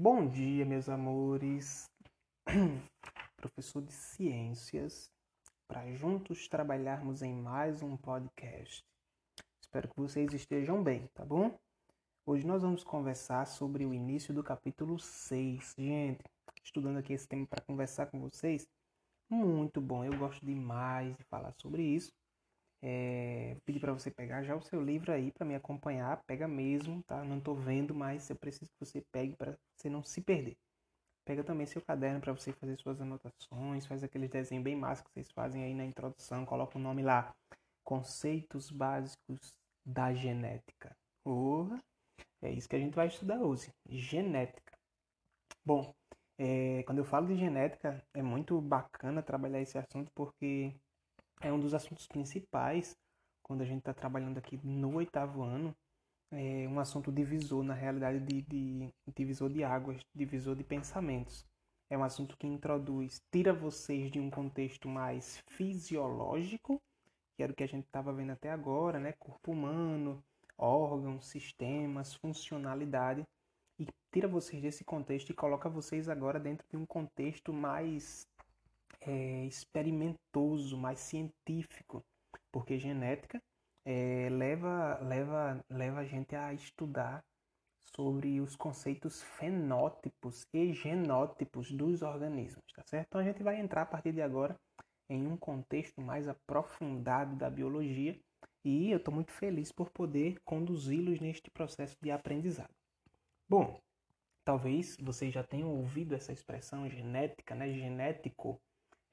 Bom dia, meus amores. Professor de Ciências, para juntos trabalharmos em mais um podcast. Espero que vocês estejam bem, tá bom? Hoje nós vamos conversar sobre o início do capítulo 6. Gente, estudando aqui esse tema para conversar com vocês, muito bom. Eu gosto demais de falar sobre isso. É, pedir para você pegar já o seu livro aí para me acompanhar, pega mesmo, tá? Não estou vendo, mas eu preciso que você pegue para você não se perder. Pega também seu caderno para você fazer suas anotações, faz aqueles desenhos bem massa que vocês fazem aí na introdução, coloca o nome lá, conceitos básicos da genética. Porra, é isso que a gente vai estudar hoje, genética. Bom, é, quando eu falo de genética, é muito bacana trabalhar esse assunto porque é um dos assuntos principais quando a gente está trabalhando aqui no oitavo ano. É um assunto divisor, na realidade, de, de divisor de águas, divisor de pensamentos. É um assunto que introduz, tira vocês de um contexto mais fisiológico, que era o que a gente estava vendo até agora, né? Corpo humano, órgãos, sistemas, funcionalidade, e tira vocês desse contexto e coloca vocês agora dentro de um contexto mais é, experimentoso, mais científico, porque genética é, leva, leva, leva a gente a estudar sobre os conceitos fenótipos e genótipos dos organismos, tá certo? Então a gente vai entrar a partir de agora em um contexto mais aprofundado da biologia e eu estou muito feliz por poder conduzi-los neste processo de aprendizado. Bom, talvez vocês já tenham ouvido essa expressão genética, né? Genético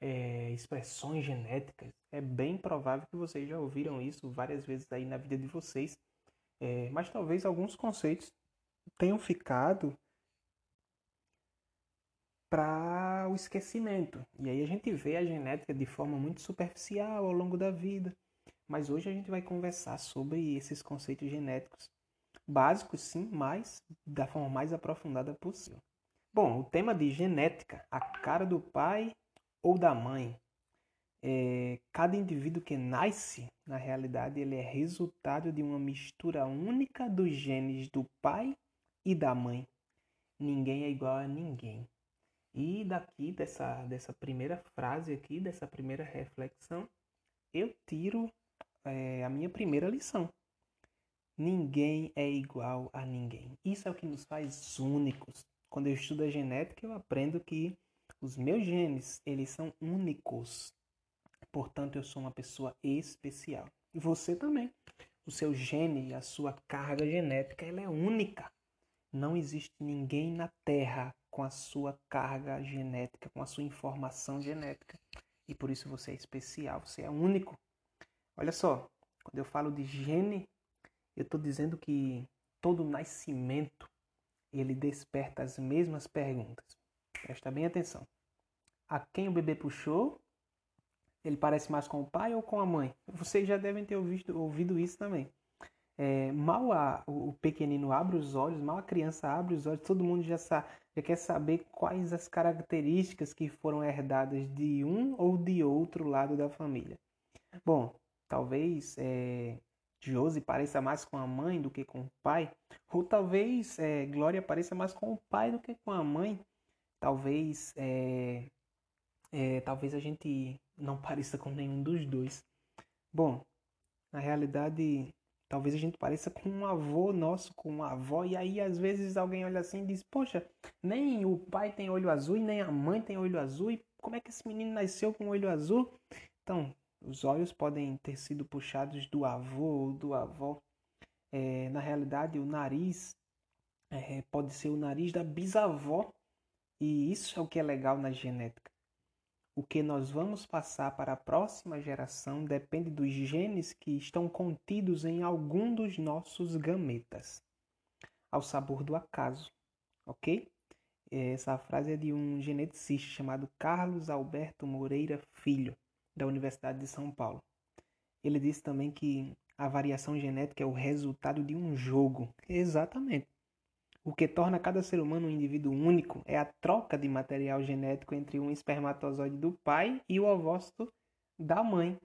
é, expressões genéticas, é bem provável que vocês já ouviram isso várias vezes aí na vida de vocês, é, mas talvez alguns conceitos tenham ficado para o esquecimento. E aí a gente vê a genética de forma muito superficial ao longo da vida. Mas hoje a gente vai conversar sobre esses conceitos genéticos básicos, sim, mas da forma mais aprofundada possível. Bom, o tema de genética, a cara do pai ou da mãe. É, cada indivíduo que nasce, na realidade, ele é resultado de uma mistura única dos genes do pai e da mãe. Ninguém é igual a ninguém. E daqui dessa, dessa primeira frase aqui, dessa primeira reflexão, eu tiro é, a minha primeira lição. Ninguém é igual a ninguém. Isso é o que nos faz únicos. Quando eu estudo a genética, eu aprendo que os meus genes, eles são únicos. Portanto, eu sou uma pessoa especial. E você também. O seu gene, a sua carga genética, ela é única. Não existe ninguém na Terra com a sua carga genética, com a sua informação genética. E por isso você é especial, você é único. Olha só, quando eu falo de gene, eu estou dizendo que todo nascimento ele desperta as mesmas perguntas. Presta bem atenção. A quem o bebê puxou? Ele parece mais com o pai ou com a mãe? Vocês já devem ter ouvido, ouvido isso também. É, mal a, o pequenino abre os olhos, mal a criança abre os olhos, todo mundo já, sa, já quer saber quais as características que foram herdadas de um ou de outro lado da família. Bom, talvez é, Josi pareça mais com a mãe do que com o pai, ou talvez é, Glória pareça mais com o pai do que com a mãe talvez é, é, talvez a gente não pareça com nenhum dos dois. Bom, na realidade, talvez a gente pareça com um avô nosso, com uma avó, e aí às vezes alguém olha assim e diz: Poxa, nem o pai tem olho azul e nem a mãe tem olho azul, e como é que esse menino nasceu com olho azul? Então, os olhos podem ter sido puxados do avô ou do avó. É, na realidade, o nariz é, pode ser o nariz da bisavó e isso é o que é legal na genética. O que nós vamos passar para a próxima geração depende dos genes que estão contidos em algum dos nossos gametas. Ao sabor do acaso, ok? Essa frase é de um geneticista chamado Carlos Alberto Moreira Filho, da Universidade de São Paulo. Ele disse também que a variação genética é o resultado de um jogo. Exatamente. O que torna cada ser humano um indivíduo único é a troca de material genético entre um espermatozoide do pai e o ovócito da mãe.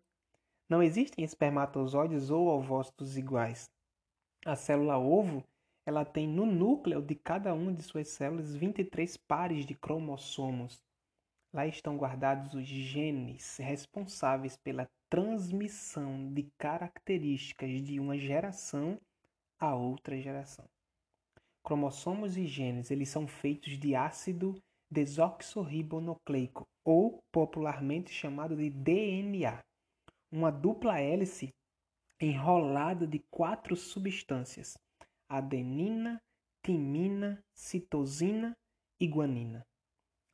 Não existem espermatozoides ou ovócitos iguais. A célula ovo ela tem no núcleo de cada uma de suas células 23 pares de cromossomos. Lá estão guardados os genes responsáveis pela transmissão de características de uma geração a outra geração. Cromossomos e genes, eles são feitos de ácido desoxirribonucleico, ou popularmente chamado de DNA, uma dupla hélice enrolada de quatro substâncias: adenina, timina, citosina e guanina.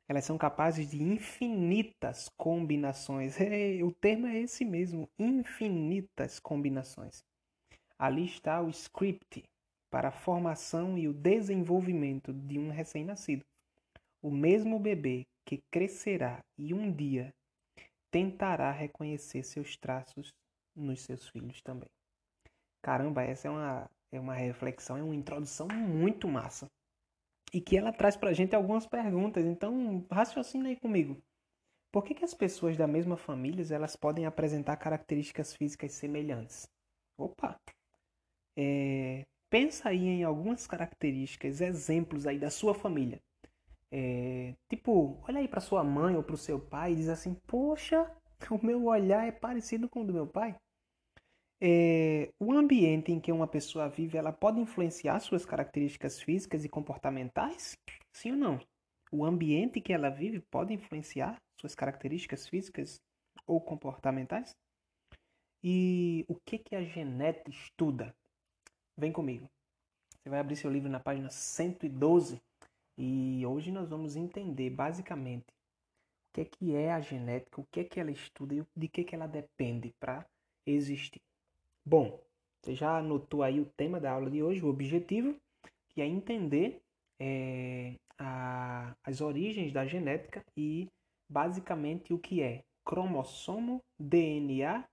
Elas são capazes de infinitas combinações. É, o termo é esse mesmo, infinitas combinações. Ali está o script para a formação e o desenvolvimento de um recém-nascido. O mesmo bebê que crescerá e um dia tentará reconhecer seus traços nos seus filhos também. Caramba, essa é uma, é uma reflexão, é uma introdução muito massa. E que ela traz pra gente algumas perguntas. Então, raciocina aí comigo. Por que, que as pessoas da mesma família elas podem apresentar características físicas semelhantes? Opa! É, pensa aí em algumas características, exemplos aí da sua família. É, tipo, olha aí para sua mãe ou para o seu pai e diz assim: Poxa, o meu olhar é parecido com o do meu pai. É, o ambiente em que uma pessoa vive, ela pode influenciar suas características físicas e comportamentais? Sim ou não? O ambiente que ela vive pode influenciar suas características físicas ou comportamentais? E o que que a genética estuda? Vem comigo. Você vai abrir seu livro na página 112 e hoje nós vamos entender basicamente o que é que é a genética, o que é que ela estuda e de que que ela depende para existir. Bom, você já anotou aí o tema da aula de hoje, o objetivo, que é entender é, a, as origens da genética e basicamente o que é cromossomo, DNA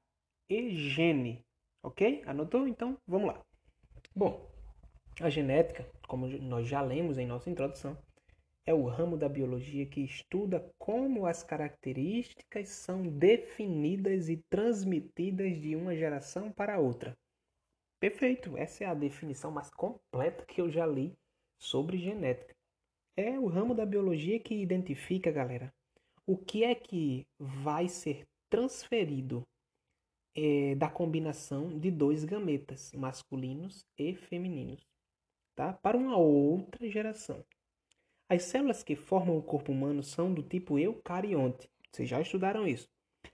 e gene. Ok? Anotou? Então vamos lá. Bom, a genética, como nós já lemos em nossa introdução, é o ramo da biologia que estuda como as características são definidas e transmitidas de uma geração para outra. Perfeito, essa é a definição mais completa que eu já li sobre genética. É o ramo da biologia que identifica, galera, o que é que vai ser transferido é, da combinação de dois gametas, masculinos e femininos, tá? para uma outra geração. As células que formam o corpo humano são do tipo eucarionte. Vocês já estudaram isso.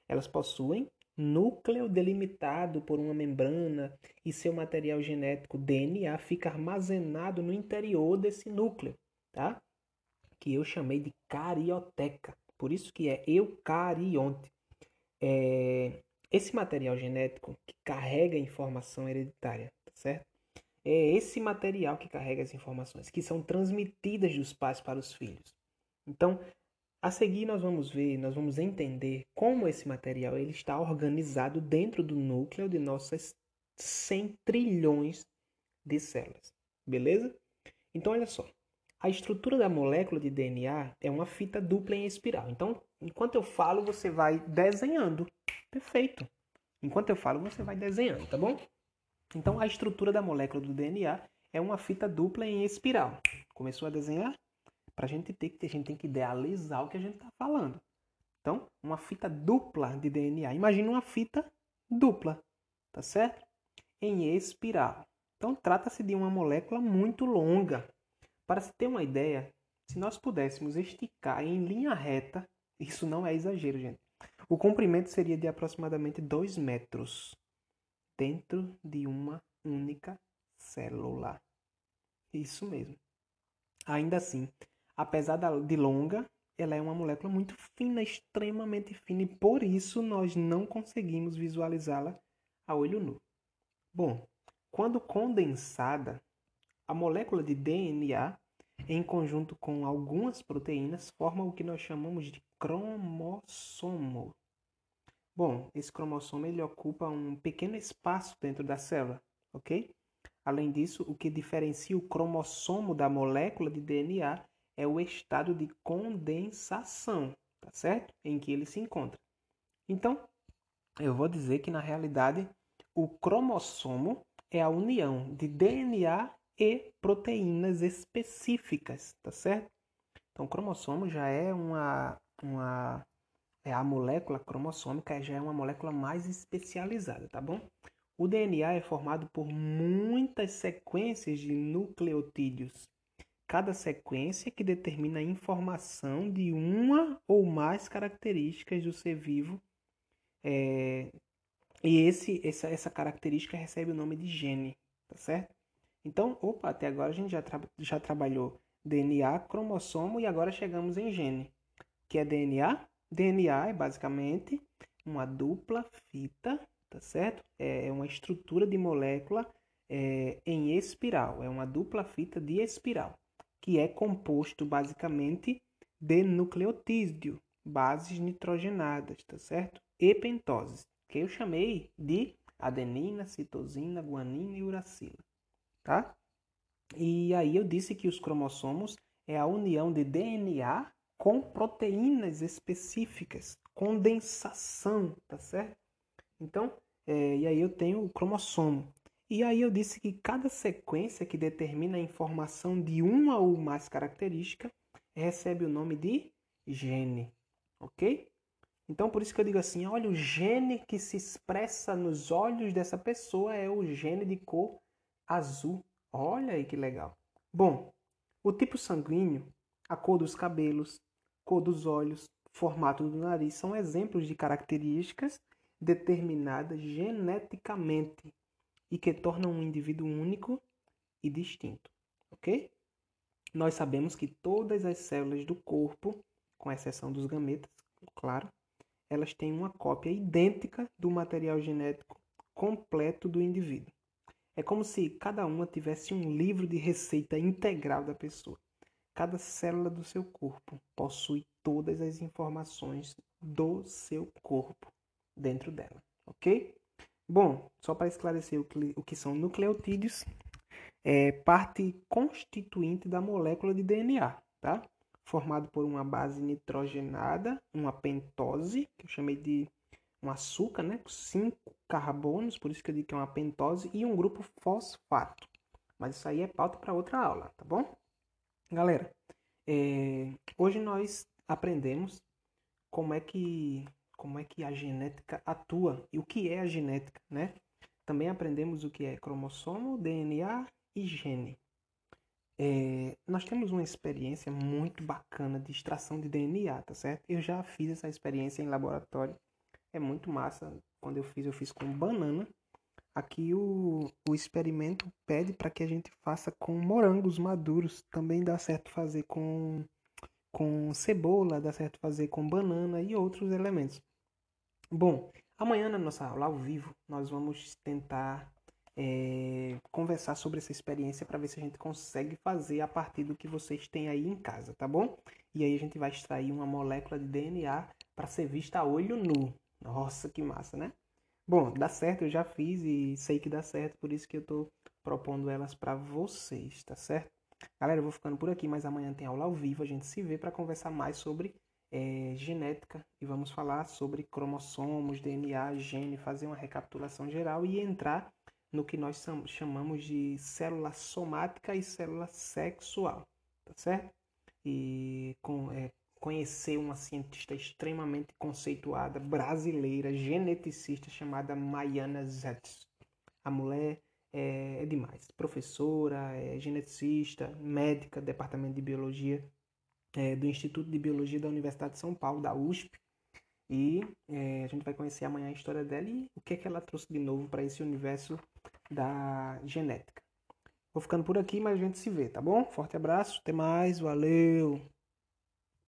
Elas possuem núcleo delimitado por uma membrana e seu material genético DNA fica armazenado no interior desse núcleo, tá? Que eu chamei de carioteca. Por isso que é eucarionte. É, esse material genético que carrega informação hereditária, tá certo? É esse material que carrega as informações, que são transmitidas dos pais para os filhos. Então, a seguir nós vamos ver, nós vamos entender como esse material ele está organizado dentro do núcleo de nossas 100 trilhões de células. Beleza? Então, olha só. A estrutura da molécula de DNA é uma fita dupla em espiral. Então, enquanto eu falo, você vai desenhando. Perfeito. Enquanto eu falo, você vai desenhando, tá bom? Então, a estrutura da molécula do DNA é uma fita dupla em espiral. Começou a desenhar? Para a gente ter que a gente tem que idealizar o que a gente está falando. Então, uma fita dupla de DNA. Imagina uma fita dupla, tá certo? Em espiral. Então, trata-se de uma molécula muito longa. Para se ter uma ideia, se nós pudéssemos esticar em linha reta, isso não é exagero, gente. O comprimento seria de aproximadamente 2 metros dentro de uma única célula. Isso mesmo. Ainda assim, apesar de longa, ela é uma molécula muito fina, extremamente fina, e por isso nós não conseguimos visualizá-la a olho nu. Bom, quando condensada, a molécula de DNA, em conjunto com algumas proteínas, forma o que nós chamamos de cromossomo. Bom, esse cromossomo ele ocupa um pequeno espaço dentro da célula, ok? Além disso, o que diferencia o cromossomo da molécula de DNA é o estado de condensação, tá certo? Em que ele se encontra. Então, eu vou dizer que na realidade o cromossomo é a união de DNA e proteínas específicas, tá certo? Então, cromossomo já é uma, uma é a molécula cromossômica já é uma molécula mais especializada, tá bom? O DNA é formado por muitas sequências de nucleotídeos. Cada sequência que determina a informação de uma ou mais características do ser vivo. É... E esse, essa, essa característica recebe o nome de gene, tá certo? Então, opa, até agora a gente já, tra já trabalhou DNA, cromossomo e agora chegamos em gene. Que é DNA? DNA é basicamente uma dupla fita, tá certo? É uma estrutura de molécula é, em espiral, é uma dupla fita de espiral, que é composto basicamente de nucleotídeo, bases nitrogenadas, tá certo? E pentoses, que eu chamei de adenina, citosina, guanina e uracila, tá? E aí eu disse que os cromossomos é a união de DNA com proteínas específicas, condensação, tá certo? Então, é, e aí eu tenho o cromossomo. E aí eu disse que cada sequência que determina a informação de uma ou mais características recebe o nome de gene, ok? Então por isso que eu digo assim, olha, o gene que se expressa nos olhos dessa pessoa é o gene de cor azul. Olha aí que legal. Bom, o tipo sanguíneo, a cor dos cabelos, cor dos olhos, formato do nariz são exemplos de características determinadas geneticamente e que tornam um indivíduo único e distinto, ok? Nós sabemos que todas as células do corpo, com exceção dos gametas, claro, elas têm uma cópia idêntica do material genético completo do indivíduo. É como se cada uma tivesse um livro de receita integral da pessoa. Cada célula do seu corpo possui todas as informações do seu corpo dentro dela, ok? Bom, só para esclarecer o que, o que são nucleotídeos, é parte constituinte da molécula de DNA, tá? Formado por uma base nitrogenada, uma pentose, que eu chamei de um açúcar, né? Cinco carbonos, por isso que eu digo que é uma pentose, e um grupo fosfato. Mas isso aí é pauta para outra aula, tá bom? Galera, é, hoje nós aprendemos como é que como é que a genética atua e o que é a genética, né? Também aprendemos o que é cromossomo, DNA e gene. É, nós temos uma experiência muito bacana de extração de DNA, tá certo? Eu já fiz essa experiência em laboratório. É muito massa. Quando eu fiz, eu fiz com banana Aqui o, o experimento pede para que a gente faça com morangos maduros. Também dá certo fazer com, com cebola, dá certo fazer com banana e outros elementos. Bom, amanhã na nossa aula ao vivo nós vamos tentar é, conversar sobre essa experiência para ver se a gente consegue fazer a partir do que vocês têm aí em casa, tá bom? E aí a gente vai extrair uma molécula de DNA para ser vista a olho nu. Nossa, que massa, né? Bom, dá certo, eu já fiz e sei que dá certo, por isso que eu tô propondo elas para vocês, tá certo? Galera, eu vou ficando por aqui, mas amanhã tem aula ao vivo, a gente se vê para conversar mais sobre é, genética e vamos falar sobre cromossomos, DNA, gene, fazer uma recapitulação geral e entrar no que nós chamamos de célula somática e célula sexual, tá certo? E com, é, conhecer uma cientista extremamente conceituada, brasileira, geneticista, chamada Maiana Zetz. A mulher é, é demais. Professora, é geneticista, médica, departamento de biologia é, do Instituto de Biologia da Universidade de São Paulo, da USP. E é, a gente vai conhecer amanhã a história dela e o que, é que ela trouxe de novo para esse universo da genética. Vou ficando por aqui, mas a gente se vê, tá bom? Forte abraço, até mais, valeu!